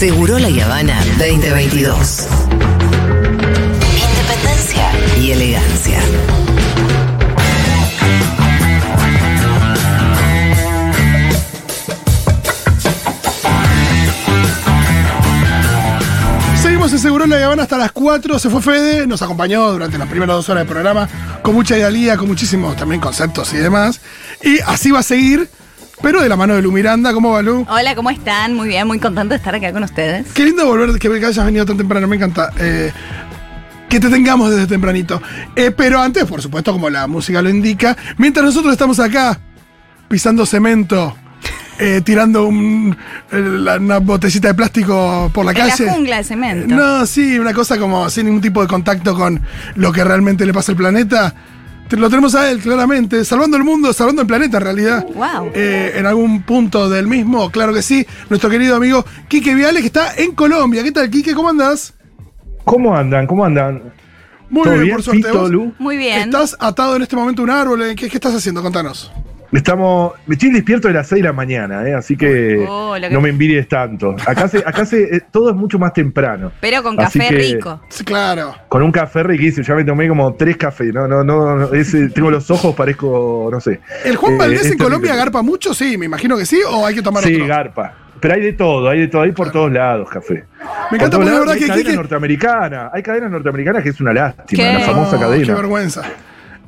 Seguro La Habana 2022. Independencia y elegancia. Seguimos en Seguro La Habana hasta las 4. Se fue Fede, nos acompañó durante las primeras dos horas del programa con mucha idealía, con muchísimos también conceptos y demás. Y así va a seguir, pero de la mano de Lu Miranda. ¿Cómo va, Lu? Hola, ¿cómo están? Muy bien, muy contento de estar acá con ustedes. Qué lindo volver, que hayas venido tan temprano, me encanta. eh, que te tengamos desde tempranito. Eh, pero antes, por supuesto, como la música lo indica, mientras nosotros estamos acá pisando cemento, eh, tirando un- una botellita de plástico por la En calle. la jungla de cemento. No, sí, una cosa como sin ningún tipo de contacto con lo que realmente le pasa al planeta. Lo tenemos a él, claramente, salvando el mundo, salvando el planeta en realidad. Wow. Eh, en algún punto del mismo, claro que sí. Nuestro querido amigo Quique Viales, que está en Colombia. ¿Qué tal, Quique? ¿Cómo andás? ¿Cómo andan? ¿Cómo andan? Muy ¿Todo bien, bien, por suerte. Muy bien. ¿Estás atado en este momento a un árbol? ¿Qué, qué estás haciendo? Contanos. Estamos, me estoy despierto de las 6 de la mañana, ¿eh? así que Oh, que- no me envidies tanto. Acá se, acá se, eh, todo es mucho más temprano. Pero con café que- rico. Sí, claro. Con un café riquísimo, ya me tomé como tres cafés, no, no, no, no, ese- tengo los ojos, parezco, no sé. ¿El Juan Eh, Valdés es en Colombia terrible. garpa mucho? Sí, me imagino que sí. ¿O hay que tomar Sí, otro? garpa. Pero hay de todo, hay de todo, hay por todos lados café. Me Por encanta porque la verdad hay que cadenas Quique. norteamericanas, hay cadenas norteamericanas que es una lástima, ¿Qué? la famosa Oh, Qué cadena. vergüenza.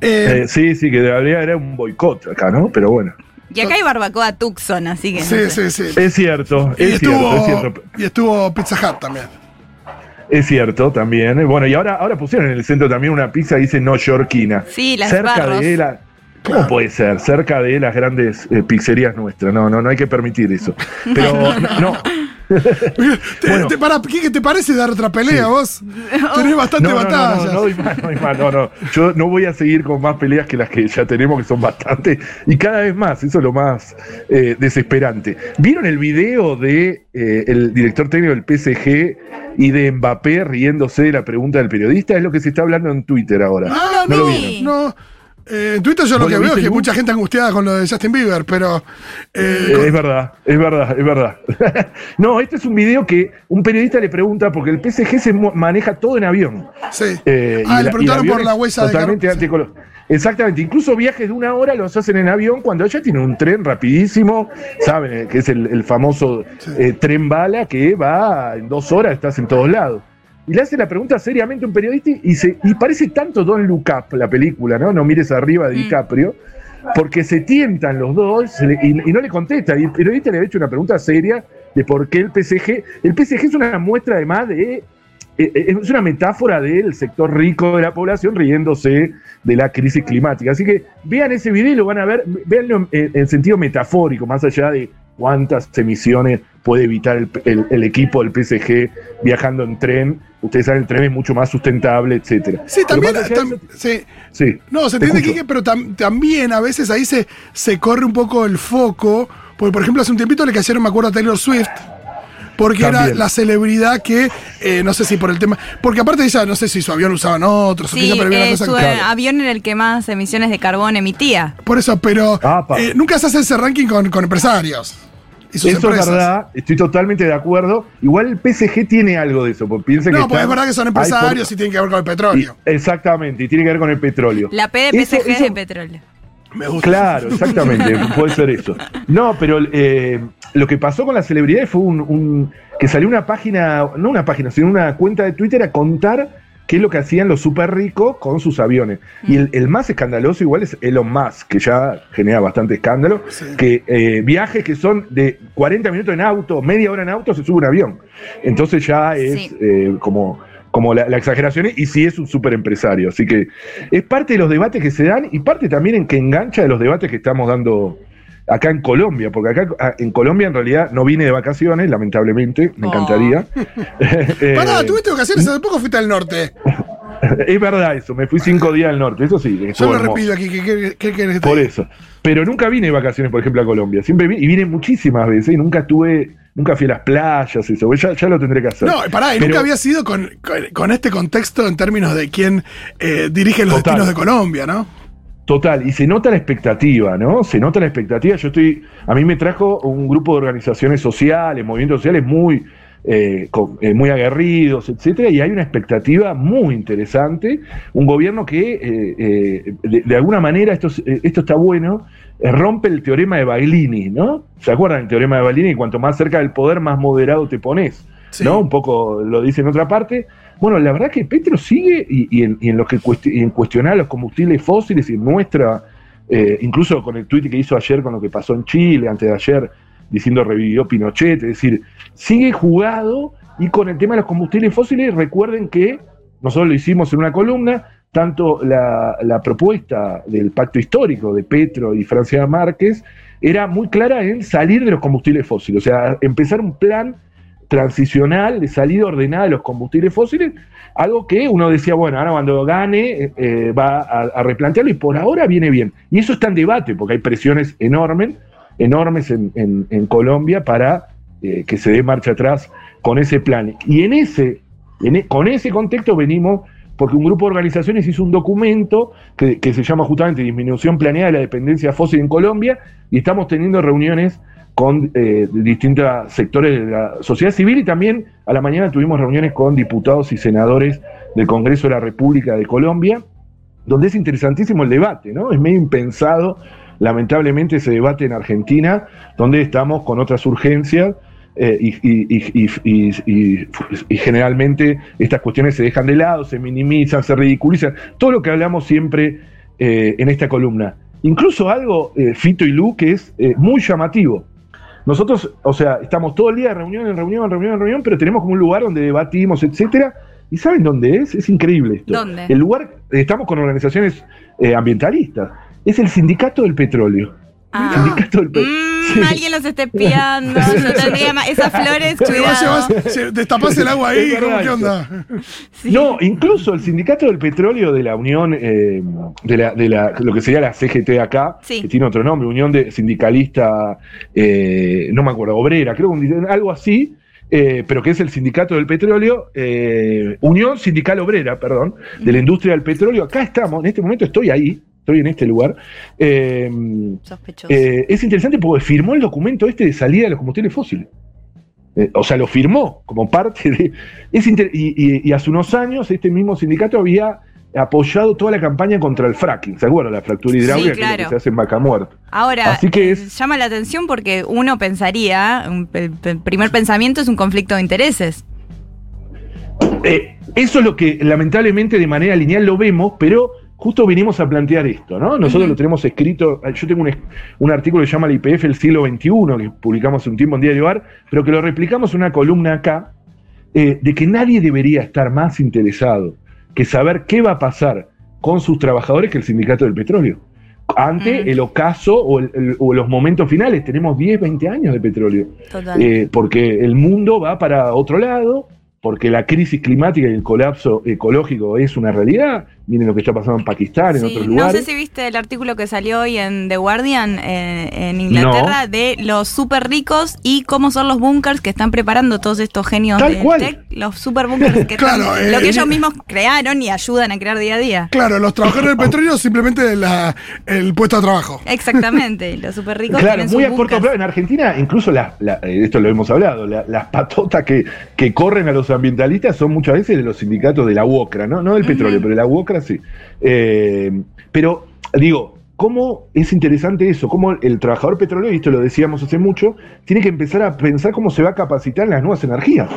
Eh, Eh, sí, sí, que debería haber un boicot acá, ¿no? Pero bueno. Y acá hay barbacoa Tucson, así que. no sí, sé. sí, sí. Es cierto, Y es cierto, estuvo, es cierto. y estuvo Pizza Hut también. Es cierto también. Bueno, y ahora, ahora pusieron en el centro también una pizza que dice no yorkina. Sí, las Cerca barros. de la. ¿Cómo Claro. puede ser? Cerca de las grandes eh, pizzerías nuestras. No, no, no hay que permitir eso. Pero no. no. Te, te- para, ¿qué, te parece dar otra pelea Sí. vos? Tenés bastante No, no, no, batallas. no, no, no doy más, no, no. Yo no voy a seguir con más peleas que las que ya tenemos, que son bastantes, y cada vez más, eso es lo más eh, desesperante. ¿Vieron el video de eh, el director técnico del PSG y de Mbappé riéndose de la pregunta del periodista? Es lo que se está hablando en Twitter ahora. Ah, No no, lo no. Eh, en Twitter yo lo ¿Vos que veo es que mucha gente angustiada con lo de Justin Bieber, pero. eh, Eh, con- es verdad, es verdad, es verdad. no, este es un video que un periodista le pregunta, porque el PSG se maneja todo en avión. sí. Eh, ah, y le preguntaron por la es huella de Totalmente Exactamente, incluso viajes de una hora los hacen en avión cuando ella tiene un tren rapidísimo, saben, que es el, el famoso eh, tren bala que va en dos horas, estás en todos lados. Y le hace la pregunta seriamente a un periodista y, se, y parece tanto Don Up, la película, ¿no? No mires arriba de Mm. DiCaprio, porque se tientan los dos y, y no le contesta. Y el periodista le ha hecho una pregunta seria de por qué el PSG. El PSG es una muestra además de eh, eh, es una metáfora del sector rico de la población riéndose de la crisis climática. Así que vean ese video y lo van a ver, véanlo en, en sentido metafórico, más allá de cuántas emisiones puede evitar el, el- el equipo del PSG viajando en tren. Ustedes saben, el tren es mucho más sustentable, etcétera. Sí, también. tam- sí. sí. No, se entiende. Quique, pero tam- también a veces ahí se, se corre un poco el foco. Porque, por ejemplo, hace un tiempito le cayeron, me acuerdo, a Taylor Swift. Porque era la celebridad que, eh, no sé si por el tema. Porque aparte ella, no sé si su avión usaban otros, o Sí, una eh, cosa su que- eh, avión en el que más emisiones de carbón emitía. Por eso, pero eh, nunca se hace ese ranking con, con empresarios. Y sus Eso empresas. es verdad, estoy totalmente de acuerdo. Igual el PSG tiene algo de eso, porque piensen que. No, pues es verdad que son por- empresarios y tienen que ver con el y- petróleo. exactamente, y tiene que ver con el petróleo. La P de Eso- PSG es eso- de petróleo. Me gusta. Claro, exactamente, puede ser eso. No, pero eh, lo que pasó con las celebridades fue un, un- que salió una página, no una página, sino una cuenta de Twitter a contar qué es lo que hacían los súper ricos con sus aviones. Y el, el más escandaloso igual es Elon Musk, que ya genera bastante escándalo, Sí. que eh, viajes que son de 40 minutos en auto, media hora en auto, se sube un avión. Entonces ya es Sí. eh, como, como la, la exageración y sí es un súper empresario. Así que es parte de los debates que se dan y parte también en que engancha de los debates que estamos dando acá en Colombia, porque acá ah, en Colombia en realidad no vine de vacaciones, lamentablemente, me Oh. encantaría. Eh, Pará, tuviste ocasiones, hace poco fuiste al norte. es verdad eso, me fui cinco días al norte, eso sí. Yo lo repito aquí, ¿qué querés Por eso. Pero nunca vine de vacaciones, por ejemplo, a Colombia. Siempre vine, y vine muchísimas veces y nunca estuve, nunca fui a las playas, eso. Ya, ya lo tendré que hacer. No, pará, y Pero- nunca había sido con, con- con este contexto en términos de quién eh, dirige los Total. destinos de Colombia, ¿no? Total, y se nota la expectativa, ¿no? Se nota la expectativa. Yo estoy, a mí me trajo un grupo de organizaciones sociales, movimientos sociales muy, eh, eh, muy aguerridos, etcétera, y hay una expectativa muy interesante. Un gobierno que, eh, de, alguna manera, esto, es- esto está bueno, rompe el teorema de Baglini, ¿no? ¿Se acuerdan del teorema de Baglini? Cuanto más cerca del poder, más moderado te pones, ¿no? Un poco lo dice en otra parte. Bueno, la verdad que Petro sigue y, en, y en lo que en cuestionar los combustibles fósiles y muestra, eh, incluso con el tuit que hizo ayer con lo que pasó en Chile, antes de ayer, diciendo revivió Pinochet, es decir, sigue jugado y con el tema de los combustibles fósiles, recuerden que nosotros lo hicimos en una columna, tanto la, la propuesta del pacto histórico de Petro y Francia Márquez era muy clara en salir de los combustibles fósiles, o sea, empezar un plan transicional de salida ordenada de los combustibles fósiles, algo que uno decía, bueno, ahora cuando gane eh, eh, va a, replantearlo y por ahora viene bien. Y eso está en debate, porque hay presiones enormes, enormes en, en- Colombia para eh, que se dé marcha atrás con ese plan. Y en ese, e- con ese contexto venimos, porque un grupo de organizaciones hizo un documento que, que se llama justamente Disminución Planeada de la Dependencia Fósil en Colombia, y estamos teniendo reuniones con eh, distintos sectores de la sociedad civil y también a la mañana tuvimos reuniones con diputados y senadores del Congreso de la República de Colombia, donde es interesantísimo el debate, ¿no? Es medio impensado, lamentablemente, ese debate en Argentina, donde estamos con otras urgencias eh, y, generalmente estas cuestiones se dejan de lado, se minimizan, se ridiculizan, todo lo que hablamos siempre eh, en esta columna. Incluso algo, eh, Fito y Lu, que es muy llamativo. Nosotros, o sea, estamos todo el día de reunión en reunión, en reunión, en reunión, pero tenemos como un lugar donde debatimos, etcétera. ¿Y saben dónde es? Es increíble esto. ¿Dónde? El lugar, estamos con organizaciones eh, ambientalistas. Es el Sindicato del Petróleo. Ah. Sindicato del Petróleo. Mm, Alguien los está espiando. no tendría ma- Esas flores, cuidado. llevas- si destapás el agua ahí, ¿cómo, ¿qué onda? Sí. No, incluso el Sindicato del Petróleo de la Unión, eh, de, la, de la- lo que sería la CGT acá, Sí. que tiene otro nombre, Unión de Sindicalista, eh, no me acuerdo, obrera, creo que algo así, eh, pero que es el Sindicato del Petróleo, eh, Unión Sindical Obrera, perdón, de la industria del petróleo. Acá estamos, en este momento estoy ahí, estoy en este lugar. Eh, Sospechoso. eh, es interesante porque firmó el documento este de salida de los combustibles fósiles. Eh, o sea, lo firmó como parte de... Es inter- y, y- y hace unos años este mismo sindicato había apoyado toda la campaña contra el fracking, ¿se acuerdan? La fractura hidráulica que es lo claro. que se hace en Vaca Muerta. Ahora, Así que es- llama la atención porque uno pensaría, el, el primer pensamiento es un conflicto de intereses. Eh, eso es lo que lamentablemente de manera lineal lo vemos, pero justo venimos a plantear esto, ¿no? Nosotros lo tenemos escrito, yo tengo un, un artículo que se llama el IPF el siglo XXI, que publicamos hace un tiempo en Diario Bar, pero que lo replicamos en una columna acá, eh, de que nadie debería estar más interesado que saber qué va a pasar con sus trabajadores que el sindicato del petróleo. Ante el ocaso o, el- el- o los momentos finales, tenemos 10, 20 años de petróleo. Total. Eh, porque el mundo va para otro lado, porque la crisis climática y el colapso ecológico es una realidad. Miren lo que está pasando en Pakistán, en Sí, otros no lugares. sé si viste el artículo que salió hoy en The Guardian eh, en Inglaterra de los super ricos y cómo son los bunkers que están preparando todos estos genios Tal del cual. tech, los super bunkers que Claro, están, eh, lo que eh, ellos mismos crearon y ayudan a crear día a día. Claro, los trabajadores del petróleo simplemente la- el puesto de trabajo. Exactamente, los super ricos Claro, muy a sus corto bunkers. plazo. En Argentina, incluso la- eh, esto lo hemos hablado, la- las patotas que, que corren a los ambientalistas son muchas veces de los sindicatos de la UOCRA, ¿no? No del petróleo, pero de la UOCRA Eh, pero, digo, ¿cómo es interesante eso? Cómo el trabajador petrolero, y esto lo decíamos hace mucho, tiene que empezar a pensar cómo se va a capacitar en las nuevas energías.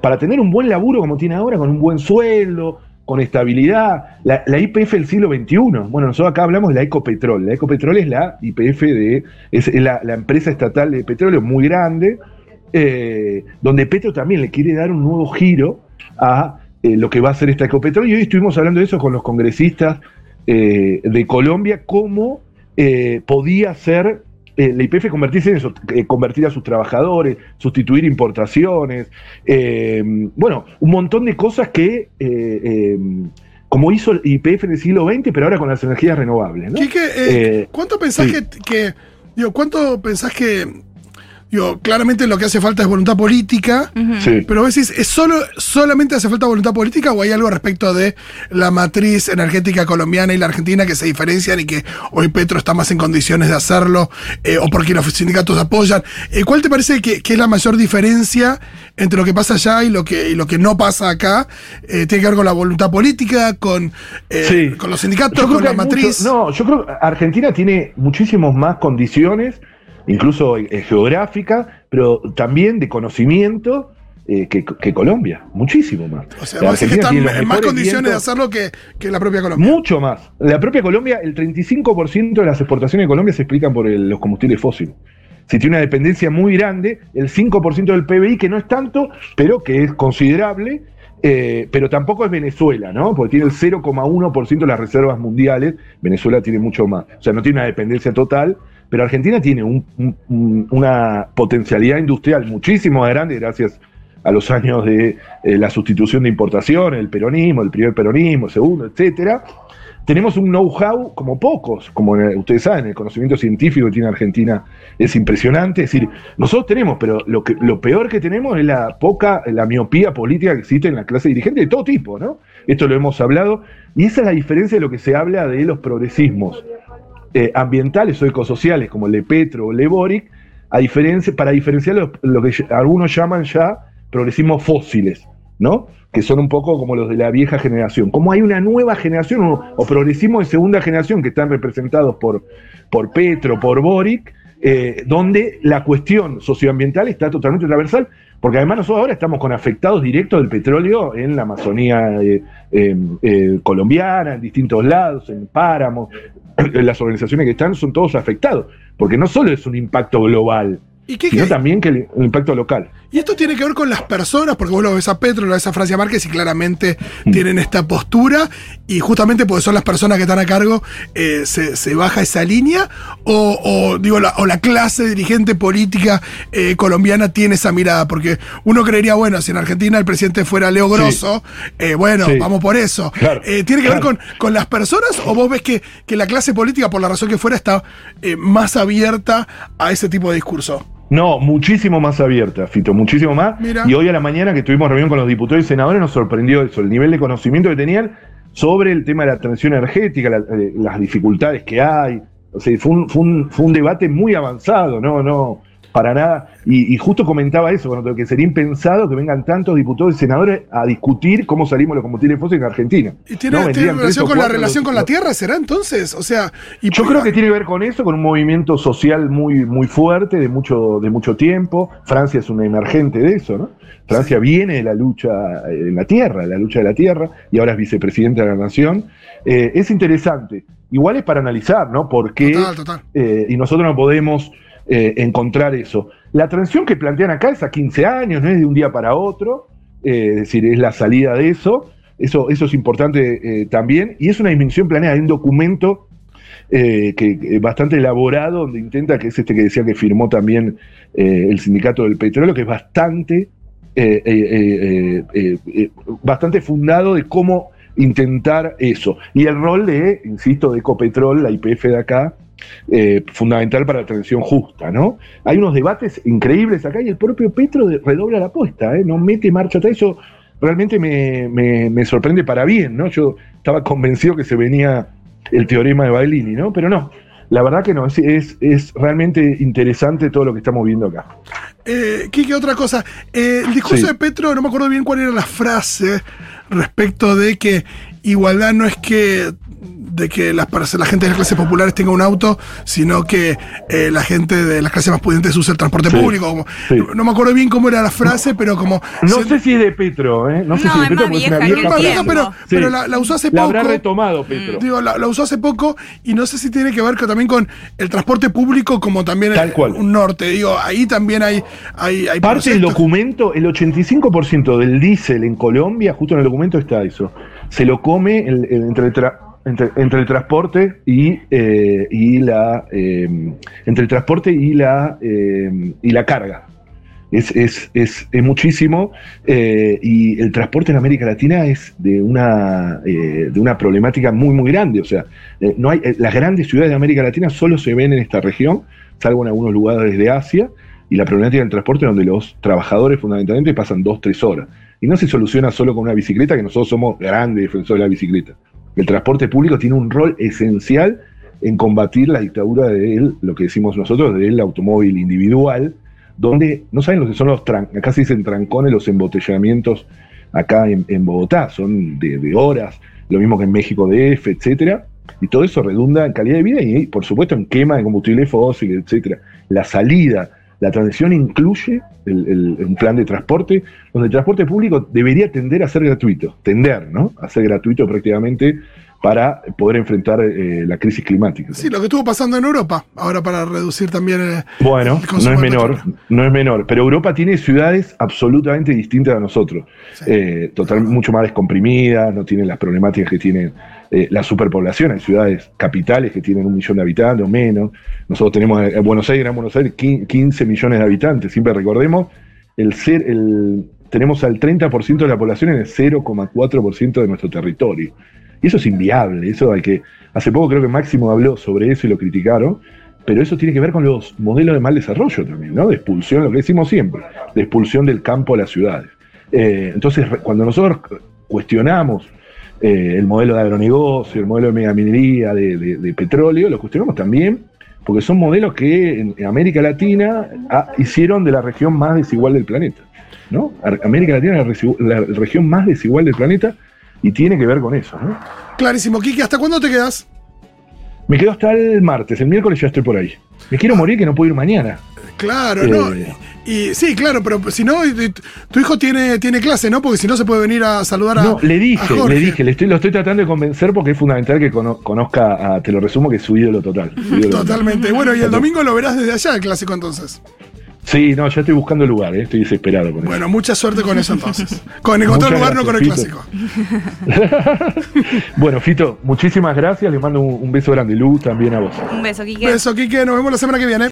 Para tener un buen laburo como tiene ahora, con un buen sueldo, con estabilidad. La, IPF del siglo XXI. Bueno, nosotros acá hablamos de la Ecopetrol. La Ecopetrol es la IPF de. es la, la empresa estatal de petróleo muy grande, eh, donde Petro también le quiere dar un nuevo giro a eh, lo que va a ser esta Ecopetrol. Y hoy estuvimos hablando de eso con los congresistas eh, de Colombia, cómo eh, podía ser la IPF convertirse en eso, convertir a sus trabajadores, sustituir importaciones, bueno, un montón de cosas que, como hizo el IPF en el siglo XX, pero ahora con las energías renovables. ¿no? Quique, eh, Eh, ¿cuánto pensás sí. que, que- digo, cuánto pensás que, digo, claramente lo que hace falta es voluntad política. Sí. pero vos decís, ¿es solo, solamente hace falta voluntad política o hay algo respecto de la matriz energética colombiana y la argentina que se diferencian y que hoy Petro está más en condiciones de hacerlo eh, o porque los sindicatos apoyan? Eh, ¿Cuál te parece que, que es la mayor diferencia entre lo que pasa allá y lo que, y lo que no pasa acá. Eh, tiene que ver con la voluntad política, con, eh, Sí. con los sindicatos, con la matriz. mucho- no, yo creo que Argentina tiene muchísimas más condiciones, incluso eh, geográficas, pero también de conocimiento eh, que, que Colombia. Muchísimo más. o sea, La Argentina están tiene en más condiciones de hacerlo que, que la propia Colombia. Mucho más. La propia Colombia, el 35% de las exportaciones de Colombia se explican por el- los combustibles fósiles. Si tiene una dependencia muy grande, el 5% del PBI, que no es tanto, pero que es considerable, eh, pero tampoco es Venezuela, ¿no? Porque tiene el 0,1% de las reservas mundiales, Venezuela tiene mucho más. O sea, no tiene una dependencia total, pero Argentina tiene un- un- un- una potencialidad industrial muchísimo más grande gracias a los años de eh, la sustitución de importación, el peronismo, el primer peronismo, el segundo, etcétera. Tenemos un know-how como pocos, como eh, ustedes saben, el conocimiento científico que tiene Argentina es impresionante. Es decir, nosotros tenemos, pero lo, que, lo peor que tenemos es la poca, la miopía política que existe en la clase dirigente de todo tipo, ¿no? Esto lo hemos hablado, y esa es la diferencia de lo que se habla de los progresismos eh, ambientales o ecosociales, como el de Petro o el de Boric, a diferencia, para diferenciar lo, que algunos llaman ya progresismos fósiles, ¿no? Que son un poco como los de la vieja generación. Como hay una nueva generación o, o progresismo de segunda generación que están representados por, por Petro, por Boric, eh, donde la cuestión socioambiental está totalmente transversal, porque además nosotros ahora estamos con afectados directos del petróleo en la Amazonía eh, eh, eh, colombiana, en distintos lados, en páramos, las organizaciones que están son todos afectados, porque no solo es un impacto global, ¿Y qué, sino qué- también que el, el impacto local. Y esto tiene que ver con las personas, porque vos lo ves a Petro, lo ves a Francia Márquez y claramente Mm. tienen esta postura, y justamente porque son las personas que están a cargo, eh, se, se baja esa línea, o, o, digo, la, o la clase dirigente política eh, colombiana tiene esa mirada, porque uno creería, bueno, si en Argentina el presidente fuera Leo Grosso, eh, bueno, Sí. vamos por eso. Claro, ¿Tiene que ver con, con las personas, o vos ves que, que la clase política, por la razón que fuera, está más abierta a ese tipo de discurso? No, muchísimo más abierta, Fito, muchísimo más. Mira. Y hoy a la mañana que tuvimos reunión con los diputados y senadores nos sorprendió eso, el nivel de conocimiento que tenían sobre el tema de la transición energética, la- eh, las dificultades que hay. O sea, fue un, fue un- fue un debate muy avanzado, no, no, para nada. Y, y justo comentaba eso, bueno, que sería impensado que vengan tantos diputados y senadores a discutir cómo salimos los combustibles fósiles en Argentina. ¿Y tiene, No, tiene relación con la relación los- con la Tierra, será entonces? O sea, y yo creo que tiene que ver con eso, con un movimiento social muy, muy fuerte de mucho, de mucho tiempo. Francia es una emergente de eso, ¿no? Francia viene de la lucha en la tierra, de la lucha de la tierra, y ahora es vicepresidente de la nación. Eh, es interesante. Igual es para analizar, ¿no? ¿Por qué? Total, total. eh, y nosotros no podemos eh, encontrar eso. La transición que plantean acá es a 15 años, no es de un día para otro, eh, es decir, es la salida de eso. Eso, eso es importante eh, también, y es una dimensión planeada, hay un documento que, bastante elaborado, donde intenta, que es este que decía que firmó también el sindicato del petróleo, que es bastante, bastante fundado de cómo intentar eso. Y el rol de, insisto, de Ecopetrol, la IPF de acá, eh, fundamental para la transición justa, ¿no? Hay unos debates increíbles acá y el propio Petro redobla la apuesta, ¿eh? No mete marcha atrás, eso realmente me, me- me sorprende para bien, ¿no? Yo estaba convencido que se venía el teorema de Baglini, ¿no? Pero no, la verdad que no, es, es, es realmente interesante todo lo que estamos viendo acá. Eh, Quique, otra cosa. Eh, el discurso Sí. de Petro, no me acuerdo bien cuál era la frase respecto de que igualdad no es que de que las, la gente de las clases populares tenga un auto, sino que eh, la gente de las clases más pudientes use el transporte Sí, público. como- sí. no, no me acuerdo bien cómo era la frase, pero como... No se- sé si es de Petro, ¿eh? No sé si es de Petro más porque es una vieja que frase. pero, la, la usó hace La poco. habrá retomado Petro. Digo, la, la usó hace poco y no sé si tiene que ver con- también con el transporte público como también Tal el- cual. un norte. Digo, ahí también hay, hay, hay Parte del documento, el 85% del diésel en Colombia, justo en el documento está eso, se lo come el- el- entre, el tra- entre, el transporte y, eh, y la eh, entre el transporte y la eh, y la carga. Es, es, es, muchísimo eh, y el transporte en América Latina es de una, eh, de una problemática muy, muy grande. O sea, eh, no hay, las grandes ciudades de América Latina solo se ven en esta región, salvo en algunos lugares de Asia, y la problemática del transporte donde los trabajadores fundamentalmente pasan dos, tres horas. Y no se soluciona solo con una bicicleta, que nosotros somos grandes defensores de la bicicleta. El transporte público tiene un rol esencial en combatir la dictadura de él, lo que decimos nosotros, del automóvil individual, donde no saben lo que son los tran- acá se dicen trancones, los embotellamientos acá en, Bogotá, son de, de horas, lo mismo que en México DF, etcétera, y todo eso redunda en calidad de vida y, por supuesto, en quema de combustible fósil, etcétera. La salida, la transición incluye el- el- un plan de transporte, donde el transporte público debería tender a ser gratuito, tender, ¿no? A ser gratuito prácticamente para poder enfrentar eh, la crisis climática. Sí, lo que estuvo pasando en Europa, ahora para reducir también. eh, Bueno, el no es menor, petróleo. no es menor. Pero Europa tiene ciudades absolutamente distintas a nosotros. Sí. Eh, total, mucho más descomprimidas, no tienen las problemáticas que tienen eh, la superpoblación. Hay ciudades capitales que tienen un millón de habitantes o menos. Nosotros tenemos en Buenos Aires, Gran Buenos Aires, quin- 15 millones de habitantes. Siempre recordemos, el ser, el, tenemos al 30% de la población en el 0,4% de nuestro territorio. Y eso es inviable. Eso hay que. Hace poco creo que Máximo habló sobre eso y lo criticaron. Pero eso tiene que ver con los modelos de mal desarrollo también, ¿no? De expulsión, lo que decimos siempre, de expulsión del campo a las ciudades. Eh, entonces, cuando nosotros cuestionamos eh, el modelo de agronegocio, el modelo de megaminería, de, de- de petróleo, lo cuestionamos también porque son modelos que en, en América Latina ah, hicieron de la región más desigual del planeta. ¿no? América Latina es la, la región más desigual del planeta y tiene que ver con eso. ¿no? Clarísimo. Kiki, ¿hasta cuándo te quedas? Me quedo hasta el martes, el miércoles ya estoy por ahí. Me quiero morir que no puedo ir mañana. Claro, Eh. no. Y sí, claro, pero si no, y- tu hijo tiene, tiene clase, ¿no? Porque si no se puede venir a saludar a. No, le dije, le dije, le estoy, lo estoy tratando de convencer porque es fundamental que cono- conozca, a, te lo resumo, que es su ídolo total. su ídolo total. Totalmente. Bueno, y el domingo lo verás desde allá, el clásico entonces. Sí, no, ya estoy buscando lugar, eh, estoy desesperado con Bueno, mucha suerte con eso entonces. Con encontrar lugar, no con el clásico. eso. bueno, Fito, muchísimas gracias, le mando un, un beso grande. Lu, también a vos. Un beso, Quique. Beso, Kike. Nos vemos la semana que viene.